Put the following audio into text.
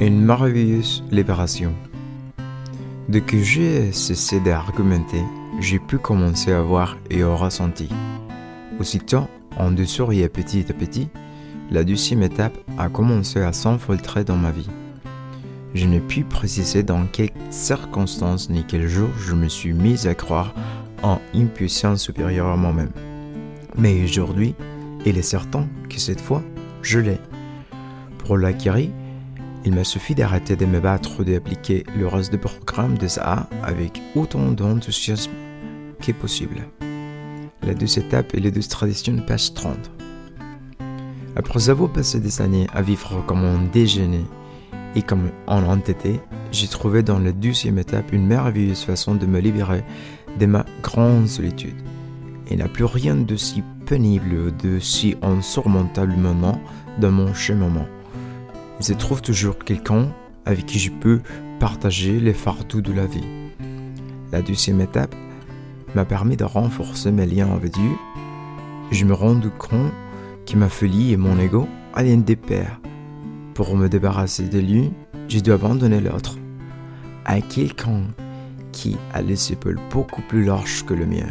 Une merveilleuse libération. Dès que j'ai cessé d'argumenter, j'ai pu commencer à voir et à ressentir. Aussitôt, en dessous et petit à petit, la deuxième étape a commencé à s'infiltrer dans ma vie. Je n'ai pu préciser dans quelles circonstances ni quel jour je me suis mis à croire en une puissance supérieure à moi-même. Mais aujourd'hui, il est certain que cette fois, je l'ai. Pour l'acquérir, il m'a suffi d'arrêter de me battre ou d'appliquer le reste du programme de ça avec autant d'enthousiasme que possible. Les deux étapes et les deux traditions passent 30. Après avoir passé des années à vivre comme un déjeuner et comme un entêté, j'ai trouvé dans la deuxième étape une merveilleuse façon de me libérer de ma grande solitude. Il n'y a plus rien de si pénible de si insurmontablement dans mon chemin il se trouve toujours quelqu'un avec qui je peux partager les fardeaux de la vie. La deuxième étape m'a permis de renforcer mes liens avec Dieu. Je me rends compte que ma folie et mon ego allaient des pairs. Pour me débarrasser de lui, je dois abandonner l'autre à quelqu'un qui a les épaules beaucoup plus larges que le mien.